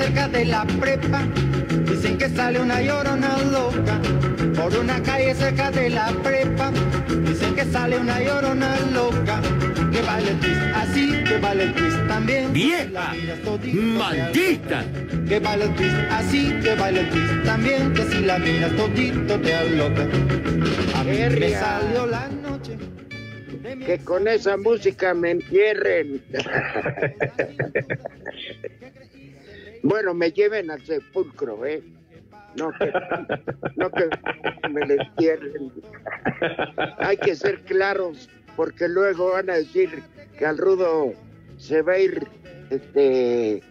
Cerca de la prepa, dicen que sale una llorona loca. Por una calle cerca de la prepa, dicen que sale una llorona loca. Que vale el twist así, que vale el twist también. ¡Vieja! ¡Maldita! Que vale el twist así, que vale el twist también. Que si la miras todito te aloca. A mí me salió la noche. Que con esa música me entierren. bueno, me lleven al sepulcro, ¿eh? No que, no que me le entierren. Hay que ser claros, porque luego van a decir que al rudo se va a ir este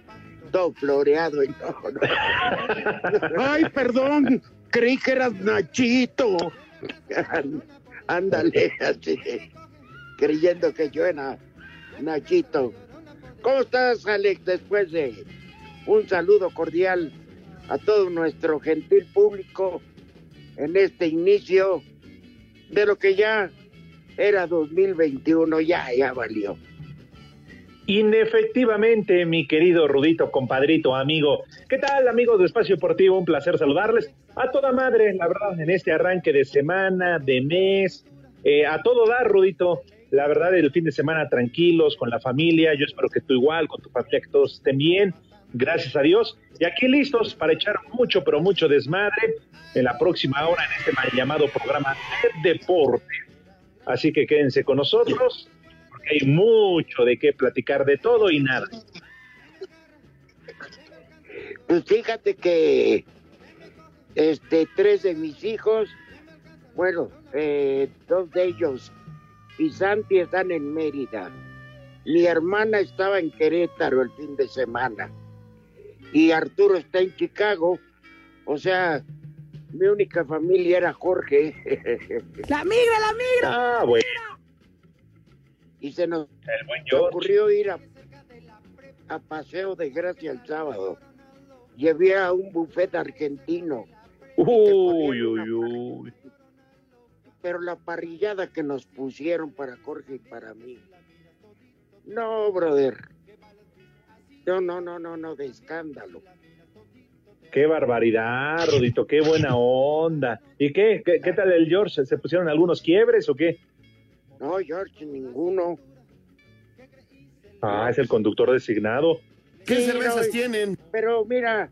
todo floreado y no, no. Ay, perdón, creí que eras Nachito. Ándale, así, creyendo que yo era Nachito. ¿Cómo estás, Alex? Después de un saludo cordial a todo nuestro gentil público en este inicio de lo que ya era 2021, ya, ya valió. Inefectivamente, mi querido Rudito, compadrito, amigo. ¿Qué tal, amigos de Espacio Deportivo? Un placer saludarles. A toda madre, la verdad, en este arranque de semana, de mes, eh, a todo dar, Rudito. La verdad, el fin de semana tranquilos, con la familia. Yo espero que tú igual, con tu familia, que todos estén bien. Gracias a Dios. Y aquí listos para echar mucho, pero mucho desmadre en la próxima hora en este mal llamado programa de deporte. Así que quédense con nosotros, porque hay mucho de qué platicar de todo y nada. Pues fíjate que este tres de mis hijos, bueno, eh, dos de ellos y Santi están en Mérida. Mi hermana estaba en Querétaro el fin de semana y Arturo está en Chicago. O sea, mi única familia era Jorge. ¡La migra, la migra! Ah, bueno, y se nos el buen George. ocurrió ir a, a Paseo de Gracia el sábado. Llevé a un buffet argentino. Uy, uy, uy. pero la parrillada que nos pusieron para Jorge y para mí. No, brother. No, no, no, no, no, de escándalo. Qué barbaridad, Rodito, qué buena onda. ¿Y qué? ¿Qué, qué tal el George? ¿Se pusieron algunos quiebres o qué? No, George, ninguno. Ah, es el conductor designado. ¿Qué Sí, cervezas no, tienen? Pero mira,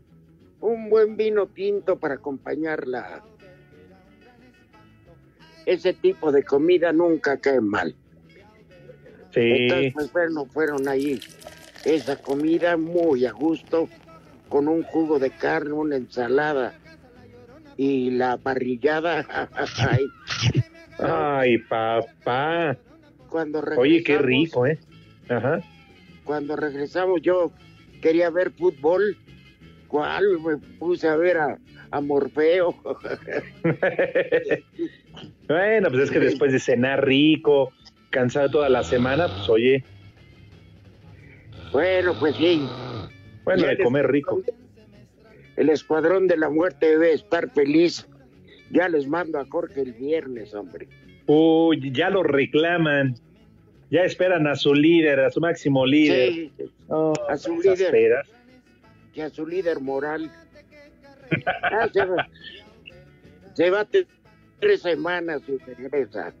un buen vino tinto para acompañarla. Ese tipo de comida nunca cae mal. Sí, Entonces, pues, bueno, fueron ahí esa comida muy a gusto, con un jugo de carne, una ensalada y la parrillada. ay, ay, papá. cuando Oye, qué rico, ¿eh? Ajá. Cuando regresamos, yo quería ver fútbol. ¿Cuál? Me puse a ver a, a Morfeo. bueno, pues es que después de cenar rico, cansado toda la semana, pues oye, bueno, pues sí. Bueno, de comer rico. El escuadrón de la muerte debe estar feliz. Ya les mando a Jorge el viernes, hombre. Uy, ya lo reclaman. Ya esperan a su líder, a su máximo líder. Sí, Oh, a su líder. peras. que a su líder moral. Ah, se, va, se va tres semanas y regresa.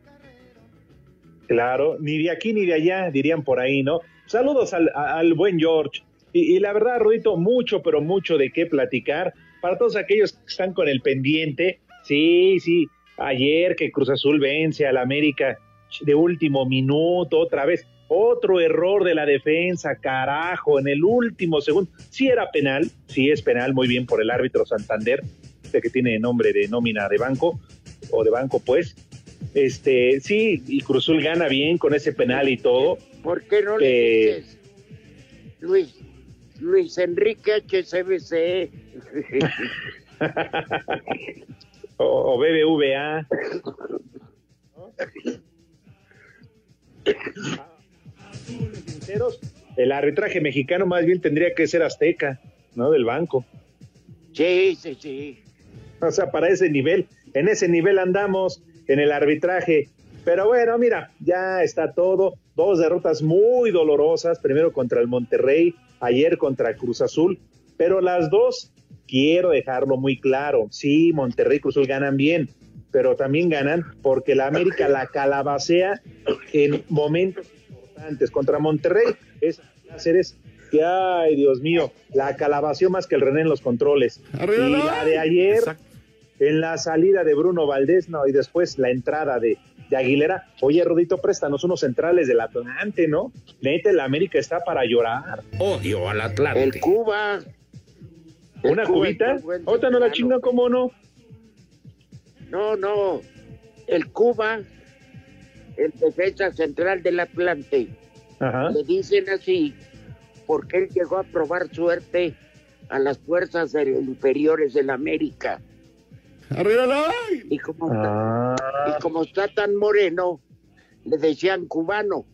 Claro, ni de aquí ni de allá, dirían por ahí, ¿no? Saludos al, buen George. Y, y la verdad, Rudito, mucho, pero mucho de qué platicar. Para todos aquellos que están con el pendiente, sí, sí, ayer que Cruz Azul vence al América de último minuto, otra vez, otro error de la defensa, carajo, en el último segundo. Sí era penal, sí es penal, muy bien por el árbitro Santander, este que tiene nombre de nómina de banco, o de banco pues, este, sí, y Cruzul gana bien con ese penal y todo. ¿Por qué no le Eh, dices, Luis, Luis Enrique HCBC? o, o BBVA. El arbitraje mexicano más bien tendría que ser azteca, ¿no? Del banco. sí, sí, sí. O sea, para ese nivel, en ese nivel andamos en el arbitraje. Pero bueno, mira, ya está todo. Dos derrotas muy dolorosas, primero contra el Monterrey, ayer contra Cruz Azul, pero las dos, quiero dejarlo muy claro, sí, Monterrey y Cruz Azul ganan bien, pero también ganan porque la América la calabacea en momentos importantes. Contra Monterrey, es Cáceres que, ay, Dios mío, la calabació más que el René en los controles. Arriba y la- la de ayer, Exacto. En la salida de Bruno Valdés, no, y después la entrada de, de Aguilera. Oye, Rodito, préstanos unos centrales del Atlante, ¿no? Neta, el América está para llorar. Odio al El Atlante. Cuba. El ¿Una Cuba cubita? es un buen Otra no la chingan, ¿cómo no? No, no. El Cuba, el defensa central del Atlante. Ajá. Le dicen así porque él llegó a probar suerte a las fuerzas de- inferiores del América. Arriba Y como, Ah, y como está tan moreno, le decían cubano.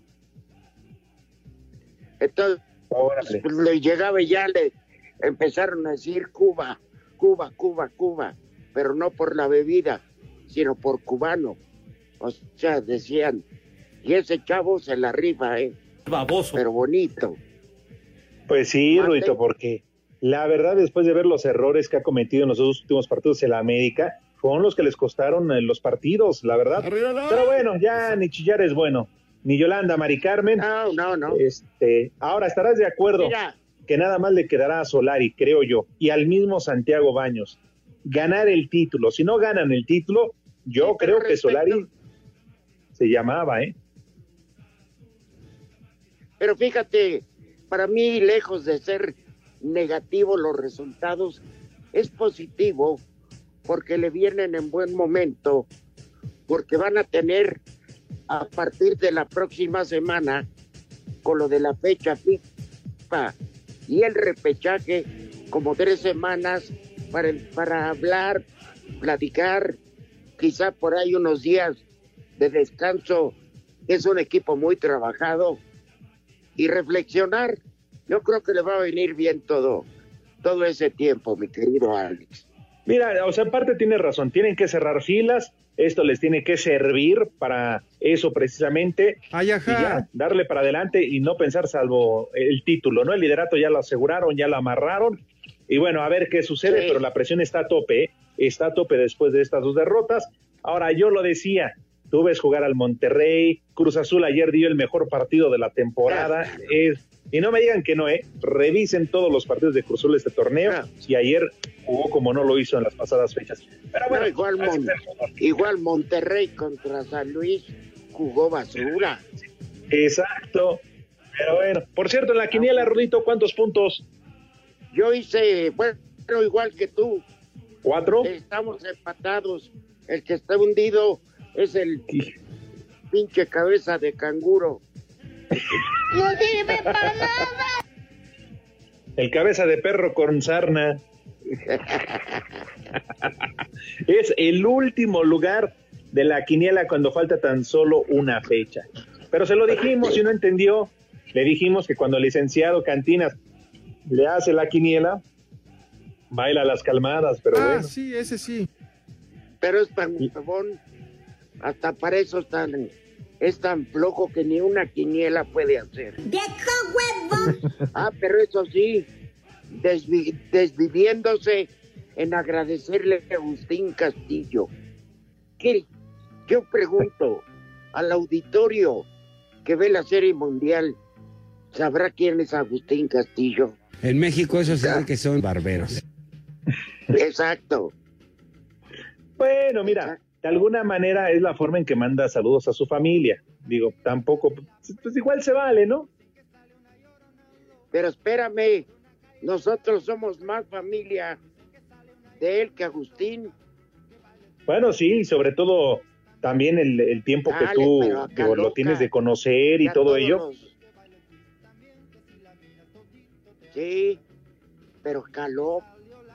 Entonces, órale. pues, le llegaba y ya le empezaron a decir Cuba, Cuba, Cuba, Cuba, pero no por la bebida, sino por cubano. O sea, decían, y ese chavo se la rifa, ¿eh? Baboso. pero bonito. Pues sí. Rudito, porque la verdad, después de ver los errores que ha cometido en los dos últimos partidos en la América, fueron los que les costaron eh, los partidos, la verdad. Pero bueno, ya ni chillar es bueno. Ni Yolanda, Mari Carmen. No, no, no. Este, ahora estarás de acuerdo Mira, que nada más le quedará a Solari, creo yo, y al mismo Santiago Baños ganar el título. Si no ganan el título, yo Sí, creo que respecto- Solari se llamaba, ¿eh? pero fíjate, para mí, lejos de ser negativo los resultados, es positivo porque le vienen en buen momento, porque van a tener a partir de la próxima semana, con lo de la fecha FIFA y el repechaje, como tres semanas para, para hablar, platicar, quizá por ahí unos días de descanso. Es un equipo muy trabajado y reflexionar. Yo creo que le va a venir bien todo, todo ese tiempo, mi querido Alex. Mira, o sea, en parte tiene razón, tienen que cerrar filas, esto les tiene que servir para eso precisamente, Ay, y ajá. ya, darle para adelante y no pensar salvo el título, ¿no? El liderato ya lo aseguraron, ya lo amarraron, y bueno, a ver qué sucede, Sí. pero la presión está a tope, ¿eh? está a tope después de estas dos derrotas. Ahora, yo lo decía, tú ves jugar al Monterrey, Cruz Azul ayer dio el mejor partido de la temporada, y no me digan que no, ¿eh? Revisen todos los partidos de Cruz Azul este torneo, y ayer jugó como no lo hizo en las pasadas fechas. Pero bueno, No, igual, igual Monterrey contra San Luis jugó basura. Exacto. Pero bueno, por cierto, en la quiniela, Rudito, ¿cuántos puntos? Yo hice, bueno, igual que tú, ¿Cuatro? estamos empatados. El que está hundido es el pinche cabeza de canguro. No sirve para nada. El cabeza de perro con sarna. es el último lugar de la quiniela cuando falta tan solo una fecha. Pero se lo dijimos y no entendió. Le dijimos que cuando el licenciado Cantinas le hace la quiniela, baila las calmadas, pero ah, bueno. sí, ese sí. Pero es tan huevón, hasta para eso es tan, es tan flojo que ni una quiniela puede hacer. ¡Deja huevo! Ah, pero eso sí, desvi- desviviéndose en agradecerle a Agustín Castillo. ¿Qué? Yo pregunto al auditorio que ve la serie mundial, ¿sabrá quién es Agustín Castillo? En México eso se sabe que son barberos. Exacto. Bueno, mira, de alguna manera es la forma en que manda saludos a su familia. Digo, tampoco, pues igual se vale, ¿no? Pero espérame, nosotros somos más familia de él que Agustín. Bueno, sí, sobre todo también el, el tiempo que tú digo, lo tienes de conocer y todo ello. los- Sí, pero caló,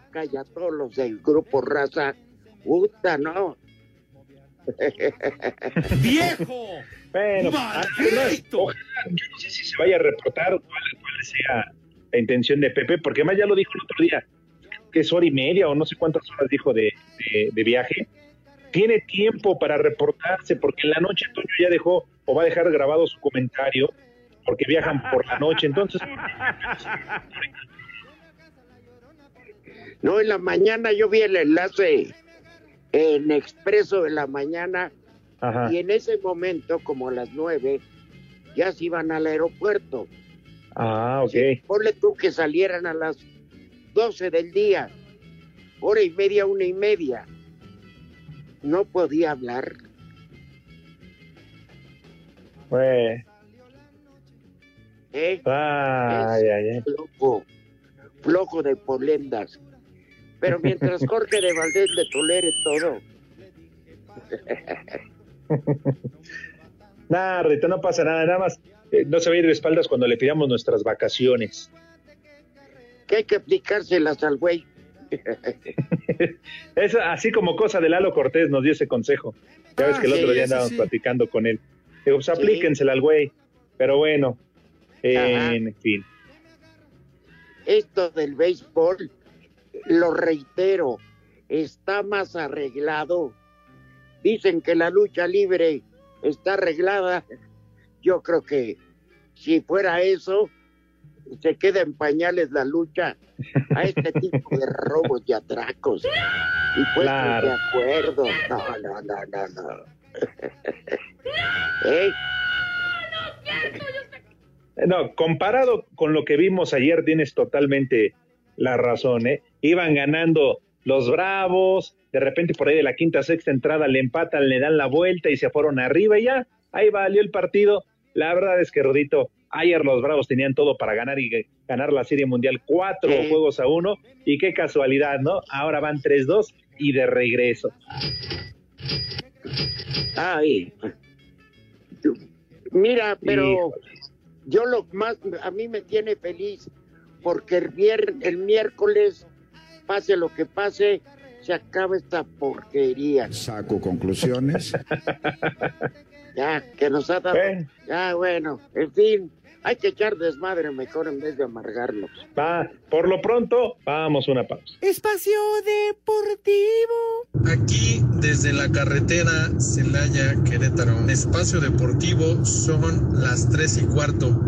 calla todos los del grupo raza. Puta, no. ¡Viejo! Bueno, además, ojalá, yo no sé si se vaya a reportar cuál, cuál sea la intención de Pepe, porque además ya lo dijo el otro día, que es hora y media o no sé cuántas horas dijo de, de- de viaje. Tiene tiempo para reportarse, porque en la noche Toño ya dejó o va a dejar grabado su comentario, porque viajan por la noche. Entonces, No, en la mañana yo vi el enlace en Expreso de la mañana ajá. y en ese momento, como a las nueve, ya se iban al aeropuerto. Ah, ok. Sí, ponle tú que salieran a las 12 del día, hora y media, una y media. No podía hablar. Pues, ¿eh? ay. Flojo, flojo de polendas. Pero mientras Jorge de Valdés le tolere todo, Nada, Rito, no pasa nada, nada más. eh, no se va a ir de espaldas cuando le pidamos nuestras vacaciones. que hay que aplicárselas al güey. Es así como cosa de Lalo Cortés nos dio ese consejo. Ya ves Ah, que el sí, otro día andábamos sí. platicando con él. Digo, pues Sí. aplíquensela al güey. Pero bueno, Ajá. en fin. Esto del béisbol, lo reitero, está más arreglado. Dicen que la lucha libre está arreglada. Yo creo que si fuera eso, se queda en pañales la lucha a este tipo de robos y atracos. Y pues Claro. de acuerdo. No, no, no, no, no. ¿Eh? No, comparado con lo que vimos ayer, tienes totalmente la razón, ¿eh? Iban ganando los Bravos, de repente por ahí de la quinta, sexta entrada le empatan, le dan la vuelta y se fueron arriba y ya, ahí valió el partido. La verdad es que, Rodito, ayer los Bravos tenían todo para ganar y ganar la Serie Mundial cuatro Sí. juegos a uno y qué casualidad, ¿no? Ahora van 3-2 y de regreso. Ay. Mira, pero yo lo más, a mí me tiene feliz porque el, vier- el miércoles, pase lo que pase, se acaba esta porquería. Saco conclusiones. Ya, que nos ha dado. Eh. Ya, bueno, en fin, hay que echar desmadre mejor en vez de amargarnos. Va, por lo pronto, vamos a una pausa. Espacio Deportivo. Aquí desde la carretera Celaya Querétaro, espacio deportivo, son las tres y cuarto.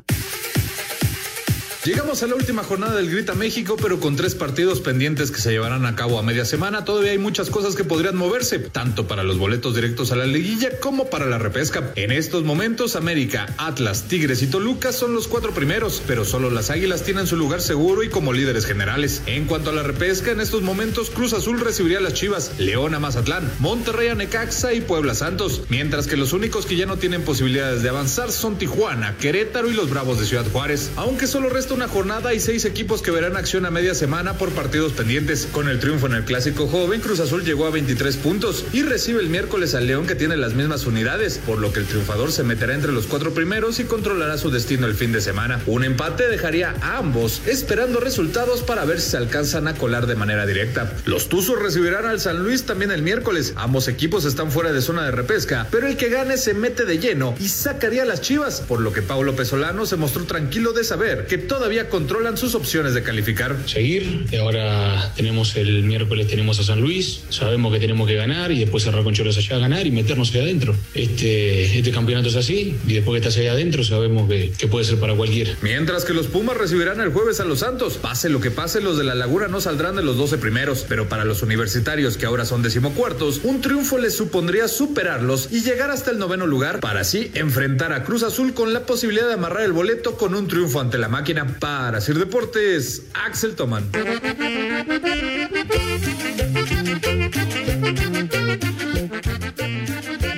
Llegamos a la última jornada del Grita México, pero con tres partidos pendientes que se llevarán a cabo a media semana, todavía hay muchas cosas que podrían moverse, tanto para los boletos directos a la liguilla como para la repesca. En estos momentos, América, Atlas, Tigres y Toluca son los cuatro primeros, pero solo las Águilas tienen su lugar seguro y como líderes generales. En cuanto a la repesca, en estos momentos Cruz Azul recibiría a las Chivas, León a Mazatlán, Monterrey a Necaxa y Puebla Santos, mientras que los únicos que ya no tienen posibilidades de avanzar son Tijuana, Querétaro y los Bravos de Ciudad Juárez, aunque solo resta una jornada y seis equipos que verán acción a media semana por partidos pendientes. Con el triunfo en el clásico joven, Cruz Azul llegó a 23 puntos y recibe el miércoles al León que tiene las mismas unidades, por lo que el triunfador se meterá entre los cuatro primeros y controlará su destino el fin de semana. Un empate dejaría a ambos esperando resultados para ver si se alcanzan a colar de manera directa. Los Tuzos recibirán al San Luis también el miércoles. Ambos equipos están fuera de zona de repesca, pero el que gane se mete de lleno y sacaría a las Chivas, por lo que Paulo Pesolano se mostró tranquilo de saber que toda todavía controlan sus opciones de calificar. Seguir, y ahora tenemos el miércoles tenemos a San Luis, sabemos que tenemos que ganar y después cerrar con Choros allá a ganar y meternos allá adentro. Este, este campeonato es así y después que estás allá adentro sabemos que, que puede ser para cualquiera. Mientras que los Pumas recibirán el jueves a los Santos. Pase lo que pase, los de la Laguna no saldrán de los 12 primeros, pero para los universitarios que ahora son decimocuartos, un triunfo les supondría superarlos y llegar hasta el noveno lugar para así enfrentar a Cruz Azul con la posibilidad de amarrar el boleto con un triunfo ante la máquina. Para Sir Deportes, Axel Toman.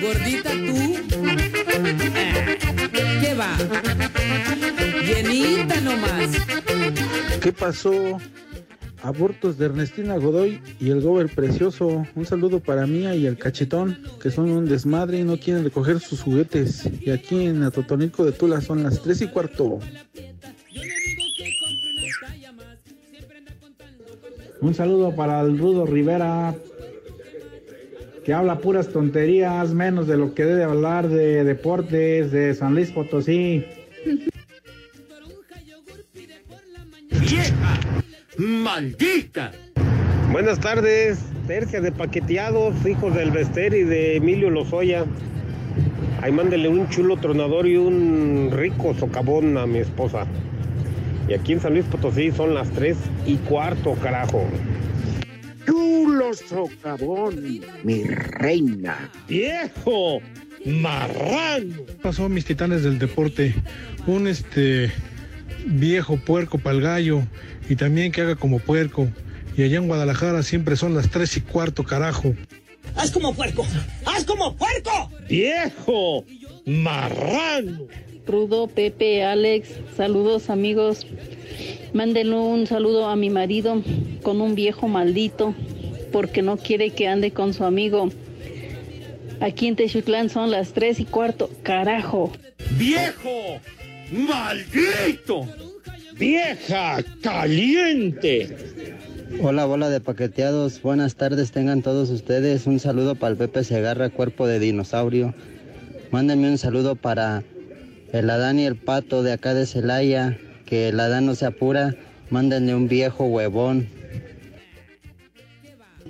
Gordita tú. ¿Qué va? Llenita nomás. ¿Qué pasó? Abortos de Ernestina Godoy y el Gober Precioso. Un saludo para Mía y el Cachetón, que son un desmadre y no quieren recoger sus juguetes. Y aquí en Atotonico de Tula son las 3 y cuarto. Un saludo para el Rudo Rivera, que habla puras tonterías, menos de lo que debe hablar de deportes de San Luis Potosí. ¡Vieja! ¡Maldita! Buenas tardes, tercia de paqueteados, hijos del Bester y de Emilio Lozoya. Ahí mándele un chulo tronador y un rico socavón a mi esposa. Y aquí en San Luis Potosí son las 3 y cuarto, carajo. Chulo socavón, mi reina. ¡Viejo! ¡Marrano! Pasó mis titanes del deporte. Un este viejo puerco para el gallo y también que haga como puerco. Y allá en Guadalajara siempre son las 3 y cuarto, carajo. ¡Haz como puerco! ¡Haz como puerco! ¡Viejo! ¡Marrano! Rudo, Pepe, Alex, saludos amigos. Mándenle un saludo a mi marido con un viejo maldito porque no quiere que ande con su amigo. Aquí en Texutlán son las tres y cuarto. Carajo. ¡Viejo! ¡Maldito! ¡Vieja caliente! Hola, bola de paqueteados. Buenas tardes, tengan todos ustedes. Un saludo para el Pepe Segarra, cuerpo de dinosaurio. Mándenme un saludo para el Adán y el Pato de acá de Celaya. Que el Adán no se apura. Mándenle un viejo huevón.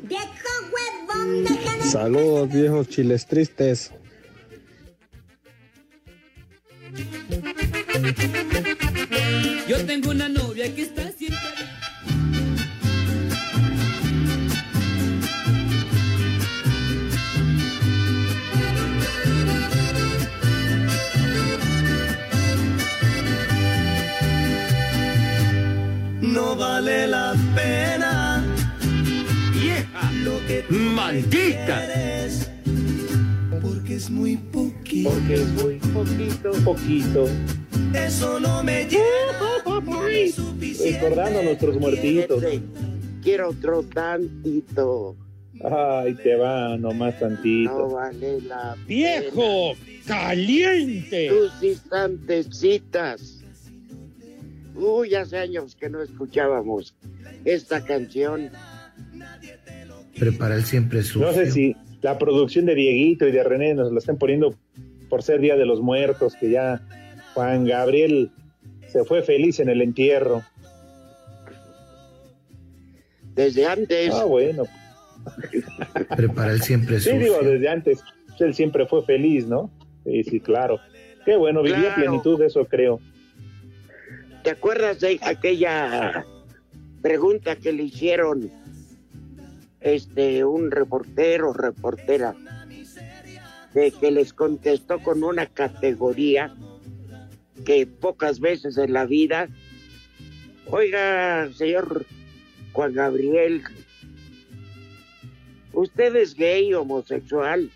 Viejo huevón, deja de... Saludos, viejos chiles tristes. Yo tengo una novia que está siempre. No vale la pena. ¡Vieja! Lo que ¡Maldita! Porque es muy poquito. Porque es muy poquito, poquito. Eso no me llena. Recordando a nuestros muertitos. Quiero otro tantito. Ay, te va nomás No tantito. vale la ¡Viejo! ¡Caliente! Tus instantecitas. Uy, hace años que no escuchábamos esta canción. Prepara el siempre sucio. No sé si la producción de Dieguito y de René nos la están poniendo por ser Día de los Muertos, que ya Juan Gabriel se fue feliz en el entierro. Desde antes. Ah, bueno. Prepara el siempre Sí, sucio. digo, desde antes. Él siempre fue feliz, ¿no? Sí, sí, claro. Qué bueno, vivía Claro. plenitud, eso creo. ¿Te acuerdas de aquella pregunta que le hicieron este un reportero reportera de que les contestó con una categoría que pocas veces en la vida oiga señor Juan Gabriel usted es gay homosexual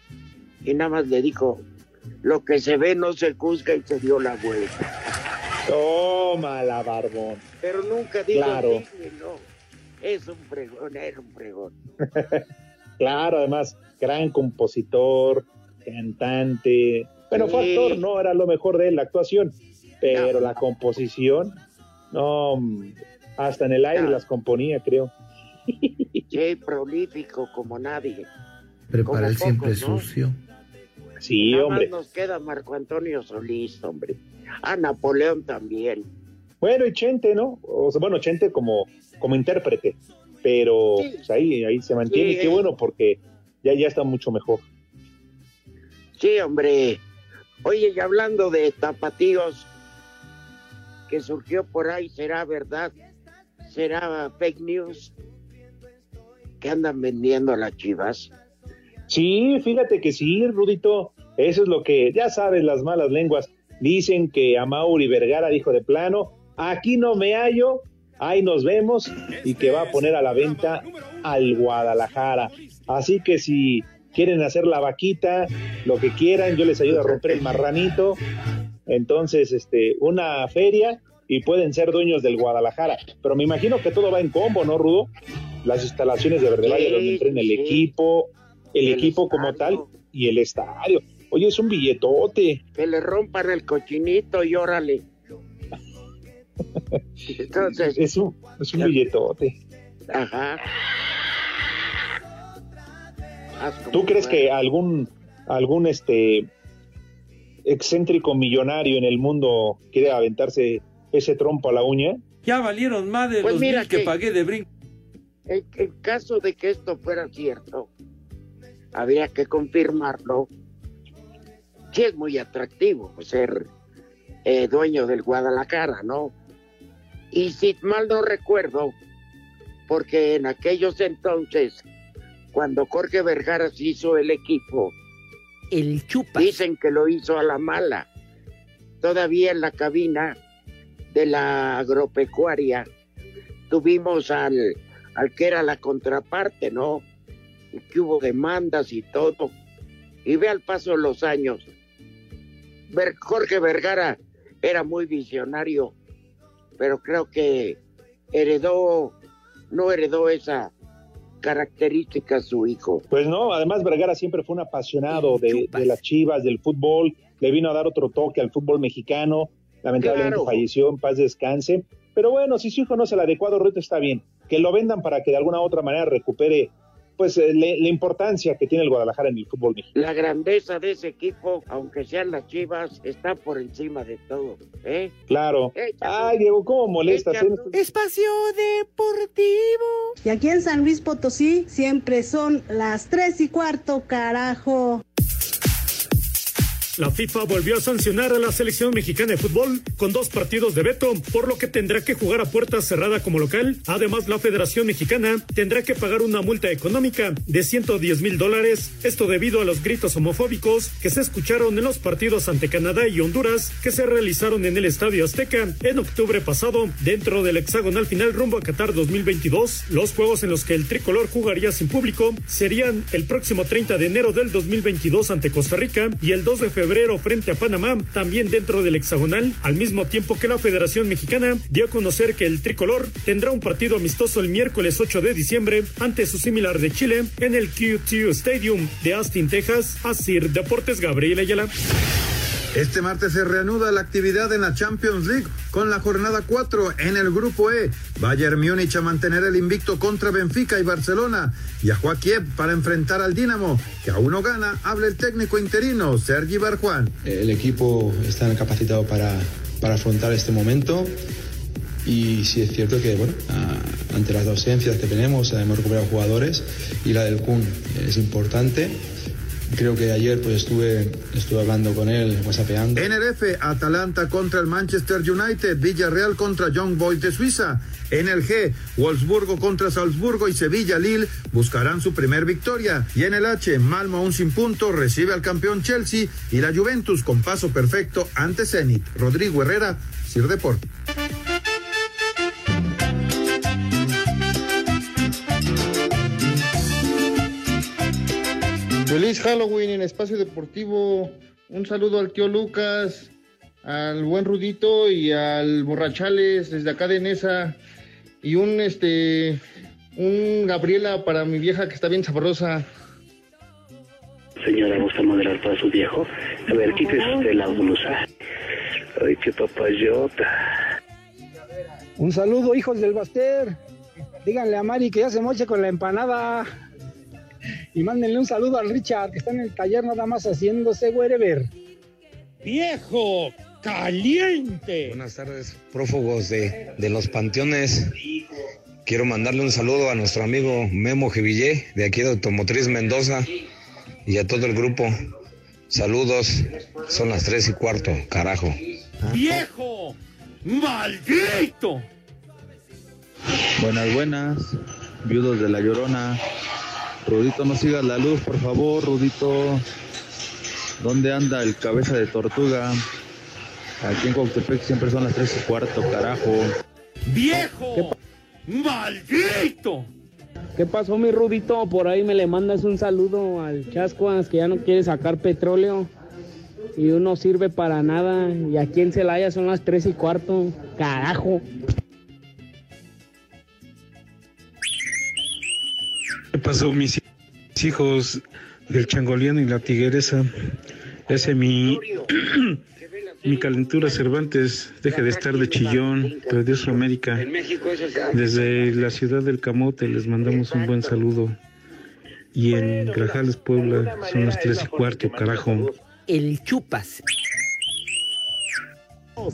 y nada más le dijo lo que se ve no se juzga y se dio la vuelta Toma la barbón. pero nunca dijo Claro. no. Es un fregón, era un fregón. Claro, además, gran compositor, cantante. Bueno, fue Sí. actor, no era lo mejor de él, la actuación. Pero la composición, no, hasta en el aire No. las componía, creo. Sí, prolífico como nadie. Prepara el siempre sucio. Sí, Nada hombre. más nos queda Marco Antonio Solís, hombre. A Napoleón también. Bueno, y Chente, ¿no? O sea, bueno, Chente como, como intérprete, pero pues, ahí, ahí se mantiene. Sí. Qué bueno porque ya, ya está mucho mejor. Sí, hombre. Oye, y hablando de tapatíos que surgió por ahí, ¿será verdad? ¿Será fake news? Que andan vendiendo a las chivas. Sí, fíjate que sí, Rudito. Eso es lo que, ya sabes, las malas lenguas dicen que a Mauri Vergara dijo de plano, aquí no me hallo, ahí nos vemos, y que va a poner a la venta al Guadalajara. Así que si quieren hacer la vaquita, lo que quieran, yo les ayudo a romper el marranito. Entonces, este, una feria y pueden ser dueños del Guadalajara. Pero me imagino que todo va en combo, ¿no, Rudo? Las instalaciones de Verde Valle donde entrena el equipo, El equipo como tal y el estadio. Oye, es un billetote. Que le rompan el cochinito y órale. Entonces, Es un, es un billetote. ajá. ¿Tú crees que algún, algún este excéntrico millonario en el mundo quiere aventarse ese trompo a la uña? Ya valieron más de Pues los mira mil que que- pagué de brinco. En, en caso de que esto fuera cierto, habría que confirmarlo. Sí es muy atractivo ser eh, dueño del Guadalajara, ¿no? Y si mal no recuerdo, porque en aquellos entonces, cuando Jorge Vergara se hizo el equipo, el chupa. Dicen que lo hizo a la mala. Todavía en la cabina de la agropecuaria tuvimos al, al que era la contraparte, ¿no? Y que hubo demandas y todo. Y ve al paso de los años. Ver- Jorge Vergara era muy visionario, pero creo que heredó, no heredó esa característica su hijo. Pues no, además Vergara siempre fue un apasionado de, de las chivas, del fútbol, le vino a dar otro toque al fútbol mexicano, lamentablemente Claro. falleció, en paz descanse, pero bueno, si su hijo no es el adecuado, Ruto está bien, que lo vendan para que de alguna u otra manera recupere pues eh, le- la importancia que tiene el Guadalajara en el fútbol mexicano. La grandeza de ese equipo, aunque sean las chivas, está por encima de todo. ¿eh? Claro. Ay, Diego, ¿cómo molestas? eh? Espacio Deportivo. Y aquí en San Luis Potosí siempre son las tres y cuarto, carajo. La FIFA volvió a sancionar a la selección mexicana de fútbol con dos partidos de veto, por lo que tendrá que jugar a puerta cerrada como local. Además, la Federación Mexicana tendrá que pagar una multa económica de 110 mil dólares. Esto debido a los gritos homofóbicos que se escucharon en los partidos ante Canadá y Honduras que se realizaron en el Estadio Azteca en octubre pasado, dentro del hexagonal final rumbo a Qatar 2022. Los juegos en los que el tricolor jugaría sin público serían el próximo 30 de enero del 2022 ante Costa Rica y el 2 de febrero frente a Panamá, también dentro del hexagonal, al mismo tiempo que la Federación Mexicana dio a conocer que el tricolor tendrá un partido amistoso el miércoles 8 de diciembre ante su similar de Chile en el Q2 Stadium de Austin, Texas. Asir Deportes Gabriel Ayala. Este martes se reanuda la actividad en la Champions League con la jornada 4 en el grupo E. Bayern Múnich a mantener el invicto contra Benfica y Barcelona y a Joaquín para enfrentar al Dinamo, que aún no gana, habla el técnico interino Sergi Barjuan. El equipo está capacitado para, para afrontar este momento y sí es cierto que bueno, ante las ausencias que tenemos hemos recuperado jugadores y la del Kun es importante. Creo que ayer pues estuve, estuve hablando con él, whatsappeando. En el F, Atalanta contra el Manchester United, Villarreal contra Young Boys de Suiza. En el G, Wolfsburgo contra Salzburgo y Sevilla Lille buscarán su primer victoria. Y en el H, Malmo aún sin punto recibe al campeón Chelsea y la Juventus con paso perfecto ante Zenit. Rodrigo Herrera, Sir Deport. Feliz Halloween en Espacio Deportivo. Un saludo al tío Lucas, al buen Rudito y al Borrachales desde acá de Nesa. Y un este un Gabriela para mi vieja que está bien sabrosa. Señora, ¿gusta moderar para su viejo? A ver, quítese usted la blusa. Ay, qué papayota. Un saludo, hijos del Baster. Díganle a Mari que ya se moche con la empanada. Y mándenle un saludo al Richard, que está en el taller nada más haciéndose wherever. ¡Viejo caliente. Buenas tardes, prófugos de, de los panteones. Quiero mandarle un saludo a nuestro amigo Memo Jivillé, de aquí de Automotriz Mendoza, y a todo el grupo. Saludos, son las tres y cuarto, carajo. ¡Viejo! ¡Maldito! Buenas, buenas, viudos de la llorona. Rudito, no sigas la luz, por favor, Rudito. ¿Dónde anda el cabeza de tortuga? Aquí en Coctepec siempre son las tres y cuarto, carajo. ¡Viejo! ¡Maldito! ¿Qué pasó, mi Rudito? Por ahí me le mandas un saludo al Chascuas que ya no quiere sacar petróleo y no sirve para nada. Y aquí en Celaya son las tres y cuarto. Carajo. ¿Qué pasó, mis hijos del changoleano y la tigueresa? Ese mi, mi calentura Cervantes, deje de estar de chillón, perdió su América. Desde la ciudad del Camote les mandamos un buen saludo. Y en Grajales, Puebla, son las tres y cuarto, carajo. El chupas.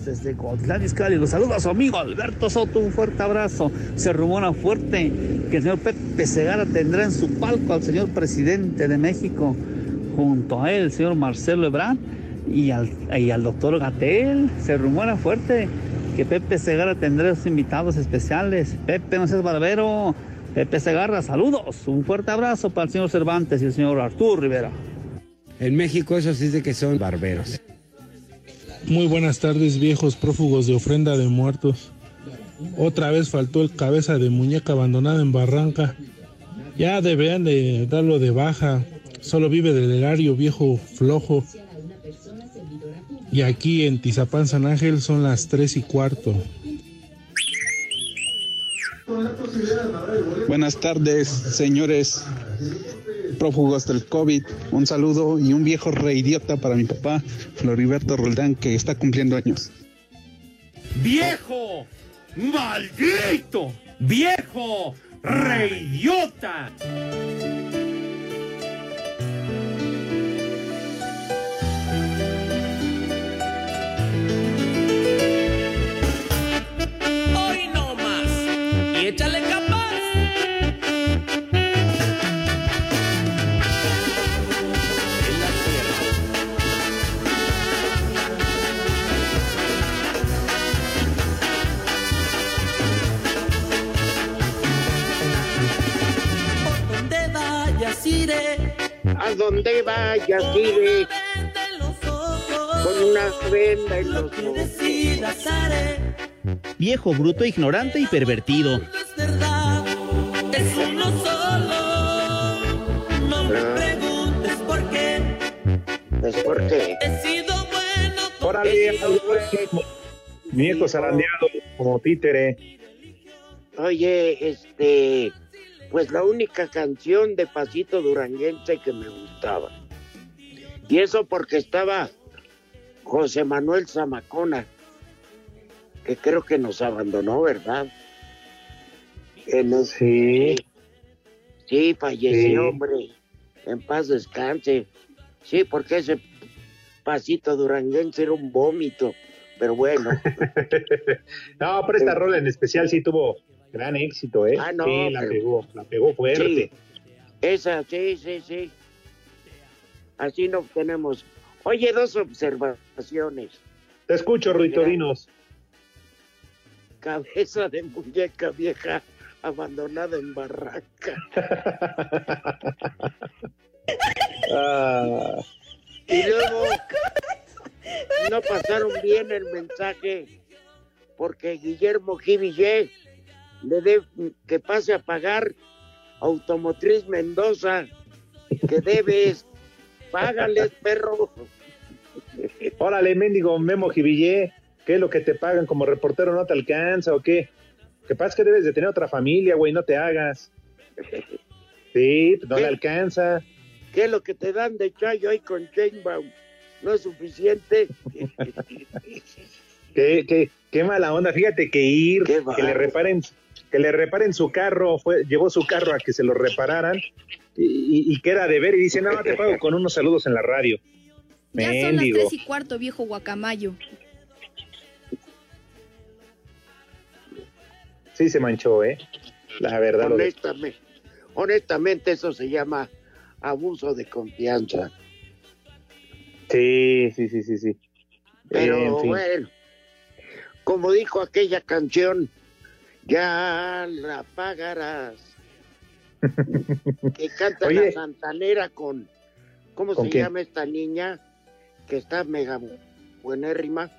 Desde Cotlán Izcalli, los saluda a su amigo Alberto Soto, un fuerte abrazo. Se rumora fuerte que el señor Pepe Segara tendrá en su palco al señor presidente de México, junto a él, el señor Marcelo Ebrard y al, y al doctor Gatel. Se rumora fuerte que Pepe Segara tendrá sus invitados especiales. Pepe, no seas barbero. Pepe Segarra, saludos. Un fuerte abrazo para el señor Cervantes y el señor Arturo Rivera. En México eso sí de que son barberos. Muy buenas tardes, viejos prófugos de ofrenda de muertos. Otra vez faltó el cabeza de muñeca abandonada en Barranca. Ya deberían de darlo de baja. Solo vive del erario viejo flojo. Y aquí en Tizapán San Ángel son las tres y cuarto. Buenas tardes, señores prófugos del COVID. Un saludo y un viejo reidiota para mi papá, Floriberto Roldán, que está cumpliendo años. ¡Viejo! ¡Maldito! ¡Viejo! ¡Reidiota! Donde vayas iré. Con una venda en los ojos. Viejo, bruto, ignorante y pervertido. Es verdad. Es uno solo. No me preguntes por qué. Es porque He sido bueno Órale. Viejo zarandeado como títere. Oye, este, pues la única canción de Pasito Duranguense que me gustaba. Y eso porque estaba José Manuel Zamacona, que creo que nos abandonó, ¿verdad? En el- Sí. Sí, falleció, Sí. hombre. En paz descanse. Sí, porque ese Pasito Duranguense era un vómito. Pero bueno. No, pero esta rola en especial sí tuvo gran éxito, ¿eh? Ah, no, sí, la pero- pegó, la pegó fuerte. Sí, esa, sí, sí, sí. Así no tenemos. Oye, dos observaciones. Te escucho, Ruito, Mira. dinos. Cabeza de muñeca vieja abandonada en barranca. Ah, Y luego no pasaron bien el mensaje porque Guillermo Givillé le dé que pase a pagar Automotriz Mendoza que debes. Págales, perro. Órale, mendigo Memo Jivillé, ¿qué es lo que te pagan como reportero? ¿No te alcanza o qué? Que pasa es que debes de tener otra familia, güey, no te hagas. Sí, pues no le alcanza. ¿Qué es lo que te dan de chayo ahí con Chainbaum? ¿No es suficiente? Qué, qué, Qué mala onda, fíjate que ir, que le reparen, que le reparen su carro, llevó su carro a que se lo repararan y, queda de ver y dice, no, no te pago con unos saludos en la radio. Ya son las tres y cuarto, viejo guacamayo. Sí se manchó, ¿eh? La verdad. Honestamente, honestamente eso se llama abuso de confianza. Sí, sí, sí, sí, sí. Pero bueno, como dijo aquella canción, ya la pagarás. que canta Oye. la santanera con, ¿cómo ¿Con se quién? llama esta niña? Que está mega buenérrima.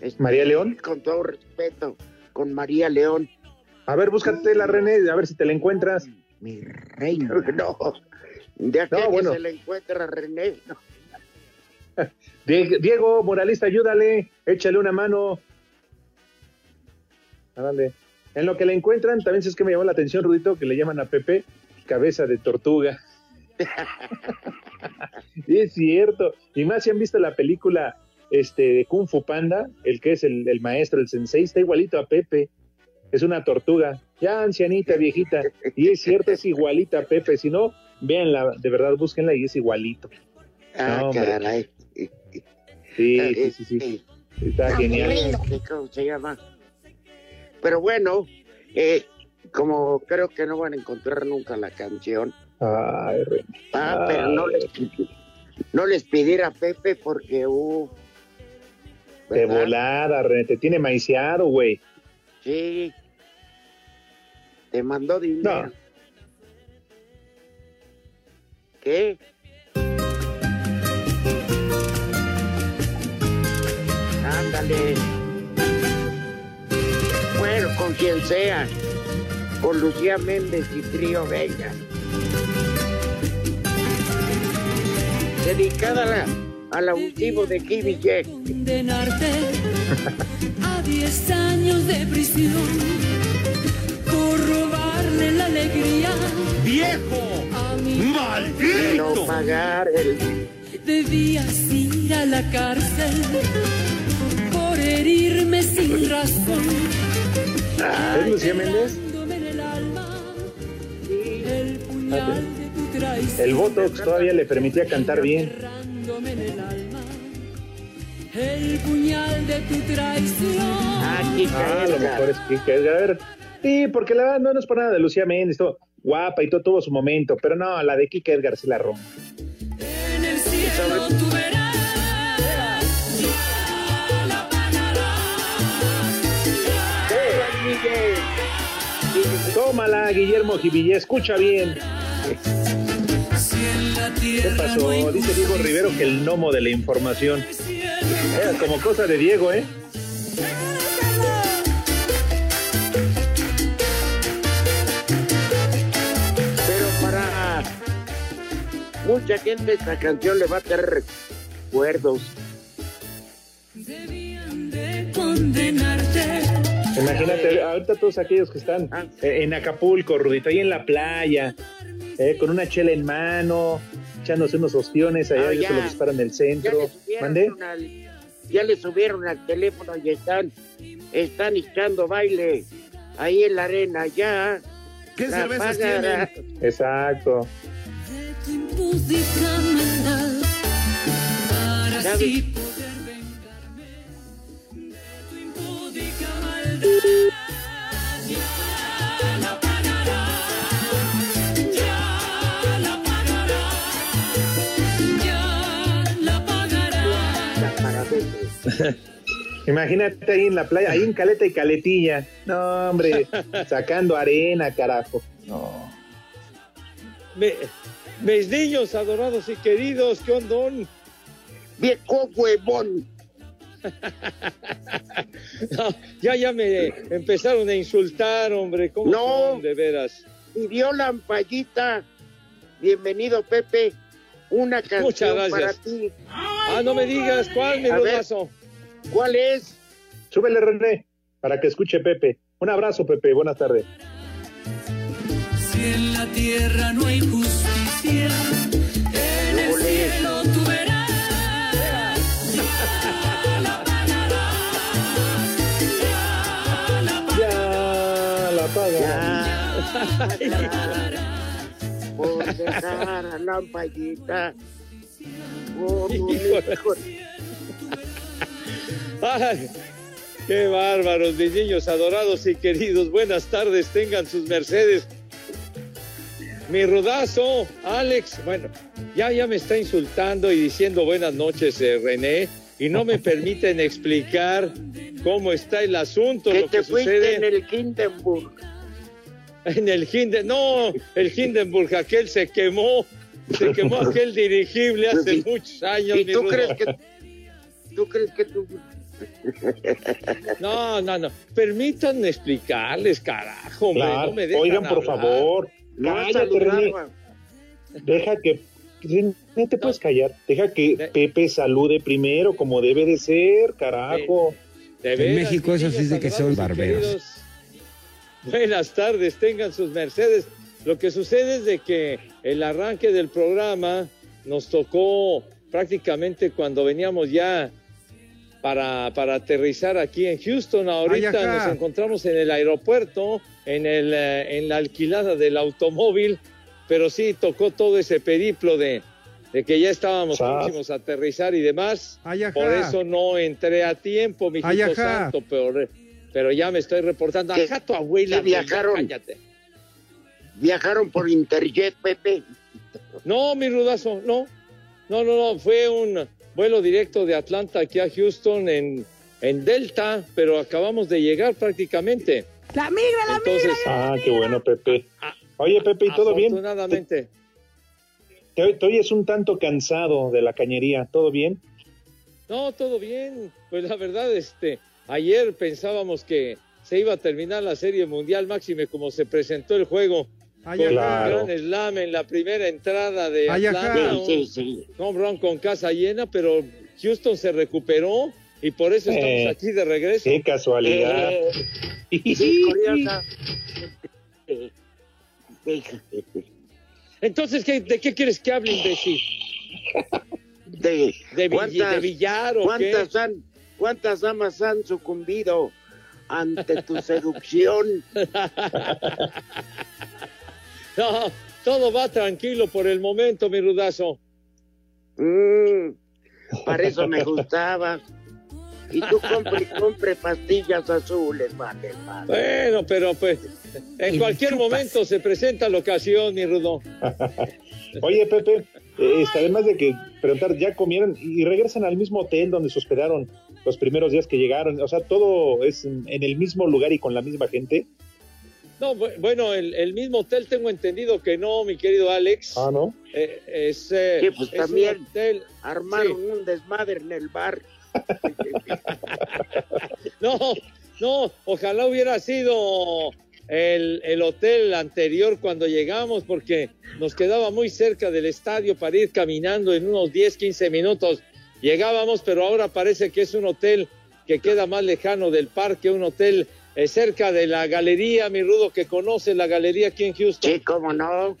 Este, ¿María León? Con todo respeto, con María León. A ver, búscate la René, a ver si te la encuentras. Mi reina. No, de aquí No, a que bueno. se le encuentra René. no. Diego, moralista, ayúdale, échale una mano. Ándale. En lo que la encuentran, también es que me llamó la atención, Rudito, que le llaman a Pepe cabeza de tortuga. Y es cierto. Y más si han visto la película este, de Kung Fu Panda, el que es el, el maestro, el sensei, está igualito a Pepe. Es una tortuga, ya ancianita, viejita. Y es cierto, es igualita a Pepe. Si no, véanla, de verdad, búsquenla y es igualito. Ah, No, caray. Sí, sí, sí, sí. Está genial. Este, ¿Cómo se llama? Pero bueno, eh, como creo que no van a encontrar nunca la canción. Ay. Ah, pero no les, no les pidiera a Pepe porque uh, De volada, René, te tiene maiciado, güey. Sí. Te mandó dinero. No. ¿Qué? Ándale. Con quien sea. Con Lucía Méndez y Trío Vega. Dedicada a la- al abusivo de Kibi Jack. condenarte a 10 años de prisión por robarle la alegría. ¡Viejo! A mi ¡Maldito! No pagar el Debías ir a la cárcel por herirme sin razón. ¿Es Lucía Méndez? El Botox todavía le permitía cantar bien. El puñal de tu traición. Ah, a lo mejor es Kika Edgar. A ver, sí, porque la verdad no, es por nada de Lucía Méndez, todo guapa y todo tuvo su momento, pero no, la de Kika Edgar sí la rompe. En el cielo Tómala, Guillermo Jivillé, escucha bien. Si en la ¿Qué tierra pasó? Dice Diego Rivero que el gnomo de la información. Era como cosa de Diego, ¿eh? Pero para mucha gente esta canción le va a traer recuerdos. de condenarte. Imagínate, ahorita todos aquellos que están eh, en Acapulco, Rudito, ahí en la playa, eh, con una chela en mano, echándose unos ostiones allá, Ah, ellos ya. se lo disparan del Ya centro. le ¿Mandé? al, ya le subieron al teléfono y están, están echando baile ahí en la arena, ya. ¿Qué La cervezas pagará. Exacto. Imagínate ahí en la playa, ahí en Caleta y Caletilla. No, hombre, sacando arena, carajo. No. Me- mis niños adorados y queridos, ¿qué ondón? Viejo huevón. No, ya, ya me empezaron a insultar, hombre. ¿Cómo No. son, de veras? Pidió Lampallita. Bienvenido, Pepe. Una canción Muchas gracias. para ti. Ah, no me digas, ¿cuál, mi A ver. rudazo? ¿Cuál es? Súbele, René, para que escuche Pepe. Un abrazo, Pepe. Buenas tardes. Si en la tierra no hay justicia, La. Por dejar a hijo. Ay, Qué bárbaros, mis niños adorados y queridos. Buenas tardes, tengan sus mercedes. Mi rudazo, Alex, bueno, ya, ya me está insultando y diciendo buenas noches, eh, René, y no me permiten explicar cómo está el asunto, Que lo que te fuiste sucede en el Hindenburg. en el Hinden, no, el Hindenburg, aquel se quemó, se quemó aquel dirigible hace muchos años. ¿Y mi tú rudo. crees que tú crees que tú No, no, no. Permítanme explicarles, carajo, hombre, Claro. no me dejan Oigan, por hablar. favor, No cállate, René. Deja que. René, te puedes callar. Deja que Pepe salude primero, como debe de ser, carajo. De En veras, México eso sí de que son barberos. queridos, Buenas tardes, tengan sus mercedes. Lo que sucede es de que el arranque del programa nos tocó prácticamente cuando veníamos ya para, para aterrizar aquí en Houston. Ahorita Ay, nos encontramos en el aeropuerto, en, el, eh, en la alquilada del automóvil, pero sí tocó todo ese periplo de, de que ya estábamos Sas. próximos a aterrizar y demás. Ay. Por eso no entré a tiempo, ajá. santo, pero, pero ya me estoy reportando. ¿Qué- Ajá, tu abuela. qué viajaron? Cállate. viajaron por Interjet, Pepe. No, mi rudazo, no. No, no, no. Fue un vuelo directo de Atlanta aquí a Houston en, en Delta, pero acabamos de llegar prácticamente. La migra, la Entonces, Ah, qué bueno, Pepe. Oye, Pepe, ¿y todo bien? afortunadamente. Te, te oyes un tanto cansado de la cañería. ¿Todo bien? No, todo bien. Pues la verdad, este, ayer pensábamos que se iba a terminar la Serie Mundial Máxime como se presentó el juego. Ay, con un gran slam en la primera entrada de Ay, Atlanta. un Sí, sí. home run con casa llena, pero Houston se recuperó y por eso estamos Eh, aquí de regreso. Qué casualidad. Eh, sí, curiosa. Entonces, ¿qué- ¿de qué quieres que hable, imbécil? De, ¿De, Vill- ¿cuántas- de billar o qué? ¿Cuántas, han, ¿Cuántas amas han sucumbido ante tu seducción? No, todo va tranquilo por el momento, mi rudazo. Mm, para eso me gustaba. Y tú compre, compre pastillas azules, vale, vale. Bueno, pero pues en cualquier momento se presenta la ocasión, mi rudo. Oye, Pepe, eh, este, además de que preguntar, ¿ya comieron y regresan al mismo hotel donde se hospedaron los primeros días que llegaron? O sea, todo es en, el mismo lugar y con la misma gente. No, bu- bueno, el, el mismo hotel tengo entendido que no, mi querido Alex. Ah, ¿no? Eh, es, eh, Sí, pues es un también hotel. Armaron un desmadre en el bar. No, no, ojalá hubiera sido el, el hotel anterior cuando llegamos, porque nos quedaba muy cerca del estadio para ir caminando en unos 10, 15 minutos. Llegábamos, pero ahora parece que es un hotel que queda más lejano del parque, un hotel eh, cerca de la galería, mi rudo, que conoce la galería aquí en Houston. Sí, cómo no.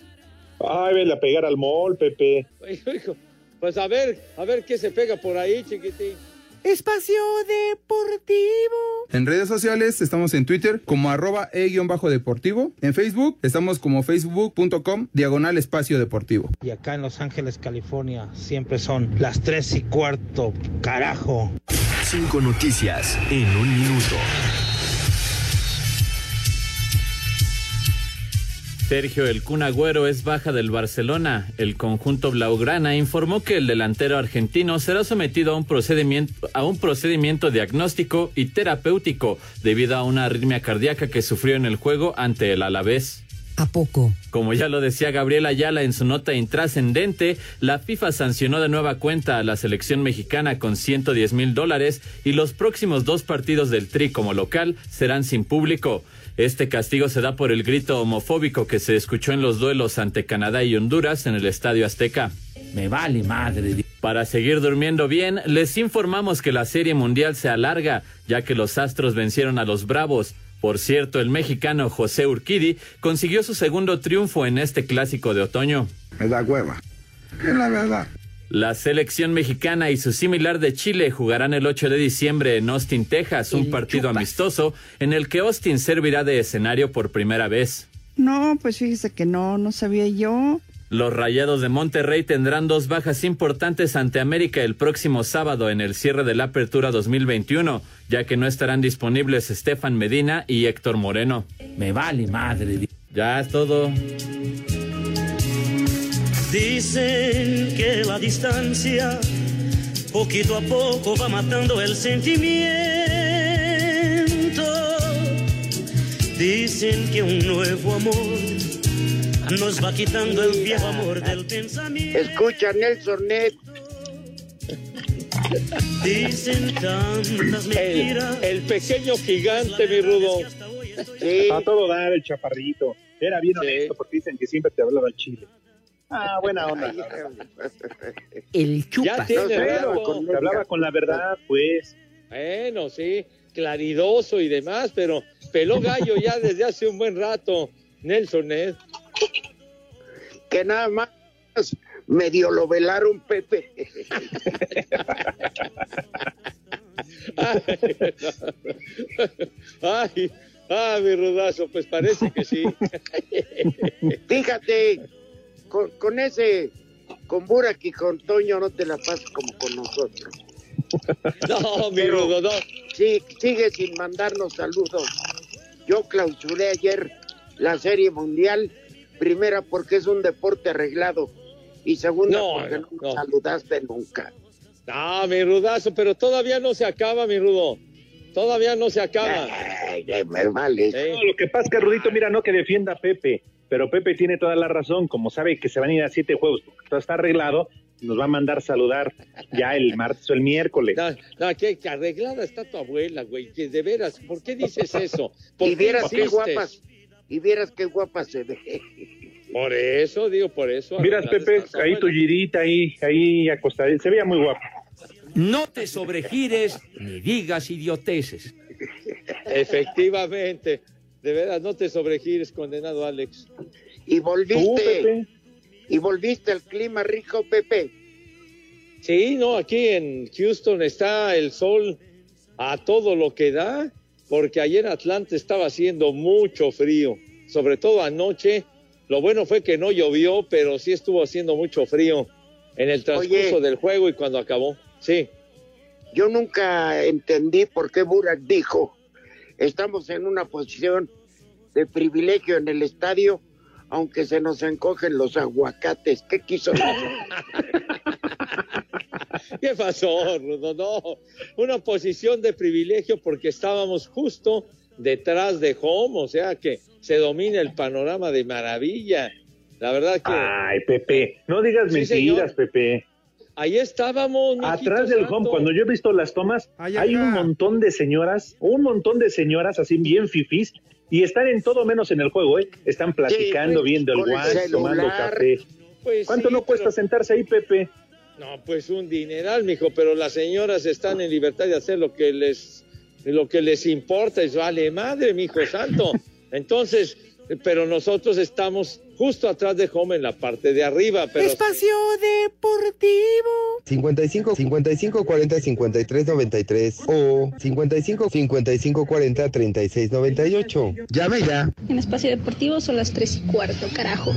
Ay, vele a pegar al mall, Pepe. Pues a ver, a ver qué se pega por ahí, chiquitín. Espacio Deportivo. En redes sociales estamos en Twitter como arroba e-deportivo. En Facebook estamos como facebook.com diagonal espacio deportivo. Y acá en Los Ángeles, California, siempre son las tres y cuarto, carajo. Cinco noticias en un minuto. Sergio El Kun Agüero es baja del Barcelona. El conjunto blaugrana informó que el delantero argentino será sometido a un procedimiento, a un procedimiento diagnóstico y terapéutico debido a una arritmia cardíaca que sufrió en el juego ante el Alavés. ¿A poco? Como ya lo decía Gabriel Ayala en su nota intrascendente, la FIFA sancionó de nueva cuenta a la selección mexicana con 110 mil dólares y los próximos dos partidos del Tri como local serán sin público. Este castigo se da por el grito homofóbico que se escuchó en los duelos ante Canadá y Honduras en el Estadio Azteca. Me vale madre. Para seguir durmiendo bien, les informamos que la Serie Mundial se alarga, ya que los Astros vencieron a los Bravos. Por cierto, el mexicano José Urquidi consiguió su segundo triunfo en este clásico de otoño. Me da hueva. Es la verdad. La selección mexicana y su similar de Chile jugarán el 8 de diciembre en Austin, Texas, un partido amistoso en el que Austin servirá de escenario por primera vez. No, pues fíjese que no, no sabía yo. Los Rayados de Monterrey tendrán dos bajas importantes ante América el próximo sábado en el cierre de la Apertura 2021, ya que no estarán disponibles Estefan Medina y Héctor Moreno. Me vale madre. Ya es todo. Dicen que la distancia poquito a poco va matando el sentimiento. Dicen que un nuevo amor nos va quitando el viejo amor del pensamiento. Escucha, Nelson Net. Dicen tantas mentiras. El pequeño gigante, mi rudo. A todo dar el chaparrito. Era bien honesto porque dicen que siempre te hablaba el chile. Ah, buena onda. El chupa. Ya tiene con- hablaba con la verdad, pues. Bueno, sí, claridoso y demás, pero peló gallo ya desde hace un buen rato, Nelson ¿eh? Ned. Que nada más medio lo velaron, Pepe. Ay, ay, mi rudazo, pues parece que sí. Fíjate, con, con ese, con Burak y con Toño no te la pasas como con nosotros. No, mi rudo, no. Sí, sigue sin mandarnos saludos. Yo clausuré ayer la Serie Mundial, primera porque es un deporte arreglado y segunda No, porque no, no. me saludaste nunca. No, mi rudazo, pero todavía no se acaba, mi rudo. Todavía no se acaba. Ay, me vale. No, lo que pasa es que Rudito, mira, no que defienda a Pepe, pero Pepe tiene toda la razón, como sabe que se van a ir a siete juegos, porque todo está arreglado, nos va a mandar saludar ya el martes o el miércoles. No, no, que, que arreglada está tu abuela, güey. Que de veras, ¿por qué dices eso? ¿Por Y vieras qué guapas, y vieras qué guapa se ve. Por eso, digo, por eso. Miras, Pepe, ahí tu girita, ahí, ahí acostada, se veía muy guapo. No te sobregires ni digas idioteces. Efectivamente. De veras, no te sobregires, condenado Alex. Y volviste, y volviste al clima rico, Pepe. Sí, no, aquí en Houston está el sol a todo lo que da, porque ayer en Atlanta estaba haciendo mucho frío, sobre todo anoche. Lo bueno fue que no llovió, pero sí estuvo haciendo mucho frío en el transcurso Oye. del juego y cuando acabó. Sí. Yo nunca entendí por qué Burak dijo, estamos en una posición de privilegio en el estadio, aunque se nos encogen los aguacates. ¿Qué quiso decir? ¿Qué pasó, Rudo? No, una posición de privilegio porque estábamos justo detrás de Home, o sea que se domina el panorama de maravilla. La verdad que Ay, Pepe, no digas Sí, mentiras, señor. Pepe. Ahí estábamos. mijito Atrás del santo. home, cuando yo he visto las tomas, Ay, hay acá. un montón de señoras, un montón de señoras así bien fifís, y están en todo menos en el juego, ¿eh? Están platicando, pues, viendo el guante, tomando café. Pues ¿Cuánto sí, no cuesta pero- sentarse ahí, Pepe? No, pues un dineral, mijo, pero las señoras están en libertad de hacer lo que les lo que les importa, es vale madre, mijo santo. Entonces, pero nosotros estamos justo atrás de Home en la parte de arriba, pero Espacio Deportivo. 55 55 40 53 93 o 55 55 40 36 98. Llame ya. En espacio deportivo son las 3 y cuarto, carajo.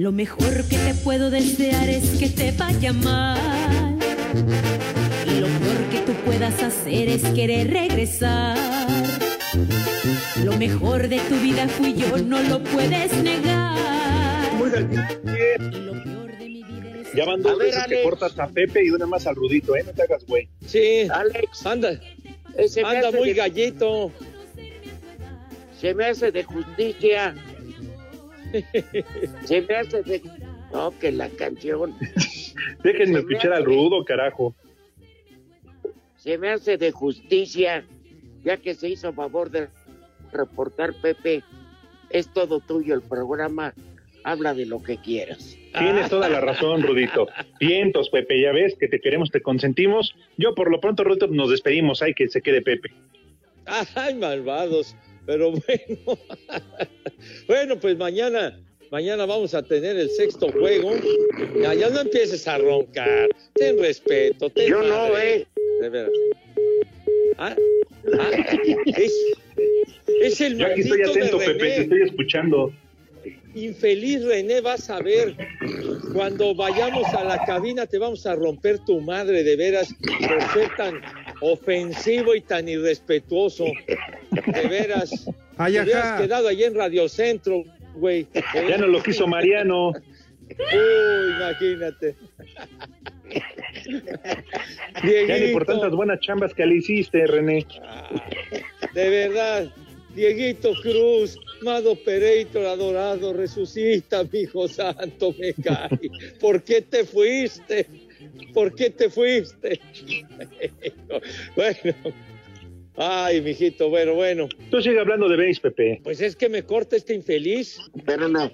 Lo mejor que te puedo desear es que te vaya mal. Lo peor que tú puedas hacer es querer regresar. Lo mejor de tu vida fui yo, no lo puedes negar. Ya van dos ver, veces que cortas a Pepe y una más al Rudito, ¿eh? No te hagas, güey. sí, Alex, anda, anda muy de- gallito. se me hace de justicia. Se me hace de... No, que la canción. Déjenme escuchar al Rudo, carajo. Se me hace de justicia, ya que se hizo favor de reportar, Pepe. Es todo tuyo el programa. Habla de lo que quieras. Tienes toda la razón, Rudito. Vientos, Pepe, ya ves que te queremos, te consentimos. Yo, por lo pronto, Rudito, nos despedimos. Ay, que se quede Pepe. Ay, malvados. Pero bueno. bueno, pues mañana, mañana vamos a tener el sexto juego. Ya, ya no empieces a roncar. Ten respeto. ten Yo no, madre. eh. De veras. Ah, ah, es, es el Yo aquí estoy atento, Pepe, te estoy escuchando. Infeliz René, vas a ver, cuando vayamos a la cabina te vamos a romper tu madre de veras por ser tan ofensivo y tan irrespetuoso. De veras. Ay, te hubieras quedado allí en Radio Centro, güey. Ya no lo quiso Mariano. Uy, imagínate. Ya ni por tantas buenas chambas que le hiciste, René. De verdad, Dieguito Cruz, Mado Pereito, adorado, resucita, mi hijo santo, me cae. ¿Por qué te fuiste? ¿Por qué te fuiste? bueno, ay, mijito, bueno, bueno. Tú sigue hablando de base, Pepe. Pues es que me corta este infeliz. Pero no.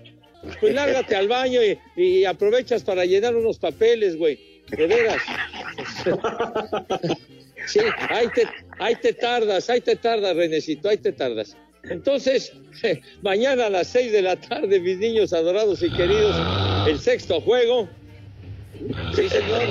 Pues lárgate al baño y, y aprovechas para llenar unos papeles, güey. De veras. Sí, ahí te, ahí te tardas, ahí te tardas, Renecito, ahí te tardas. Entonces, mañana a las seis de la tarde, mis niños adorados y queridos, el sexto juego. Sí, señor.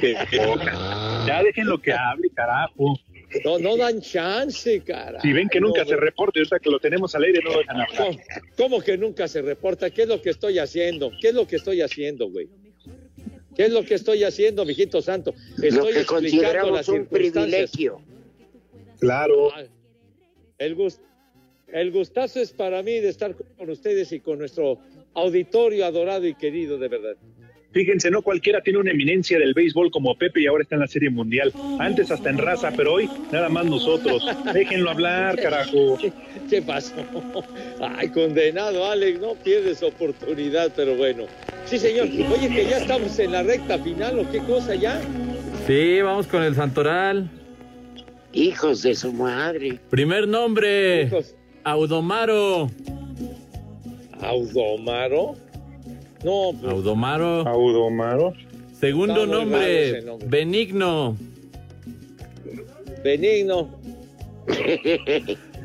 Qué poca. Ya dejen lo que hable, carajo. No, no dan chance, cara. Si ven que nunca No, se güey. reporte, ahorita que lo tenemos al aire, no lo dejan hablar. ¿Cómo, cómo que nunca se reporta? ¿Qué es lo que estoy haciendo? ¿Qué es lo que estoy haciendo, güey? ¿Qué es lo que estoy haciendo, mijito santo? Lo Estoy que explicando las un circunstancias. privilegio. Claro. El, gust- el gustazo es para mí de estar con ustedes y con nuestro auditorio adorado y querido, de verdad. Fíjense, no cualquiera tiene una eminencia del béisbol como Pepe y ahora está en la Serie Mundial. Antes hasta en raza, pero hoy nada más nosotros. Déjenlo hablar, carajo. ¿Qué, qué pasó? Ay, condenado, Alex, no pierdes oportunidad, pero bueno. Sí, señor. Oye, que ya estamos en la recta final, ¿o qué cosa ya? Sí, vamos con el Santoral. Hijos de su madre. Primer nombre, Audomaro. ¿Audomaro? No, pues, Audomaro. Audomaro. Segundo nombre. Benigno. Benigno.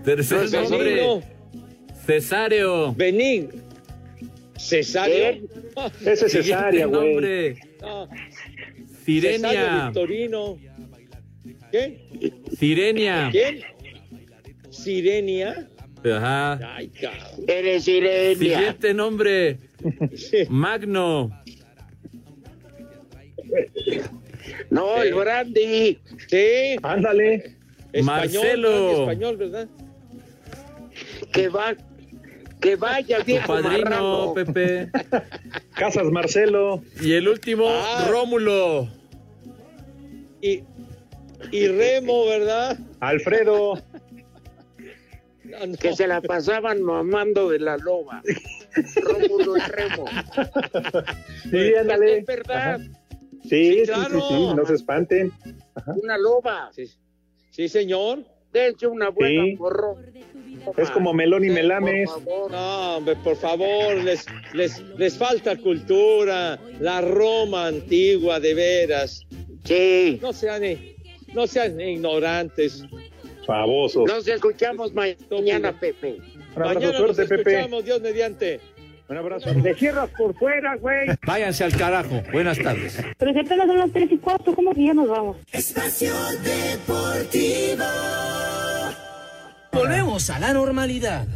Tercer No, nombre, Benigno. Cesáreo. Benigno. ¿Cesario? Ese es cesárea, güey. nombre, No. Cesario Sirenia. Victorino. ¿Qué? Sirenia. ¿Quién? ¿Sirenia? Ajá. Ay, cabrón. Eres Sirenia. Siguiente nombre, Magno. No, el Brandy. Sí. Ándale. Marcelo. Español, ¿verdad? Que va. Que vaya, Tu viejo padrino, marrano. Pepe. Casas Marcelo. Y el último, Ah. Rómulo. Y, y Remo, ¿verdad? Alfredo. No, no. Que se la pasaban mamando de la loba. Rómulo y Remo. Sí, ándale. Es verdad. Sí, sí, sí, claro. sí, no se espanten. Una loba. Sí, sí, señor. Dense una buena Sí. porro. Es como Melón y Por Melames. favor. No, hombre, por favor, les, les, les falta cultura, la Roma antigua, de veras. Sí. No sean, no sean ignorantes. Famosos. Nos escuchamos mañana, Pepe. Un abrazo, Mañana nos suerte, Pepe. escuchamos, Dios mediante. Un abrazo. Te cierras por fuera, güey. Váyanse al carajo. Buenas tardes. Pero si apenas son las 3 y 4, ¿cómo que ya nos vamos? Espacio Deportivo. Volvemos a la normalidad.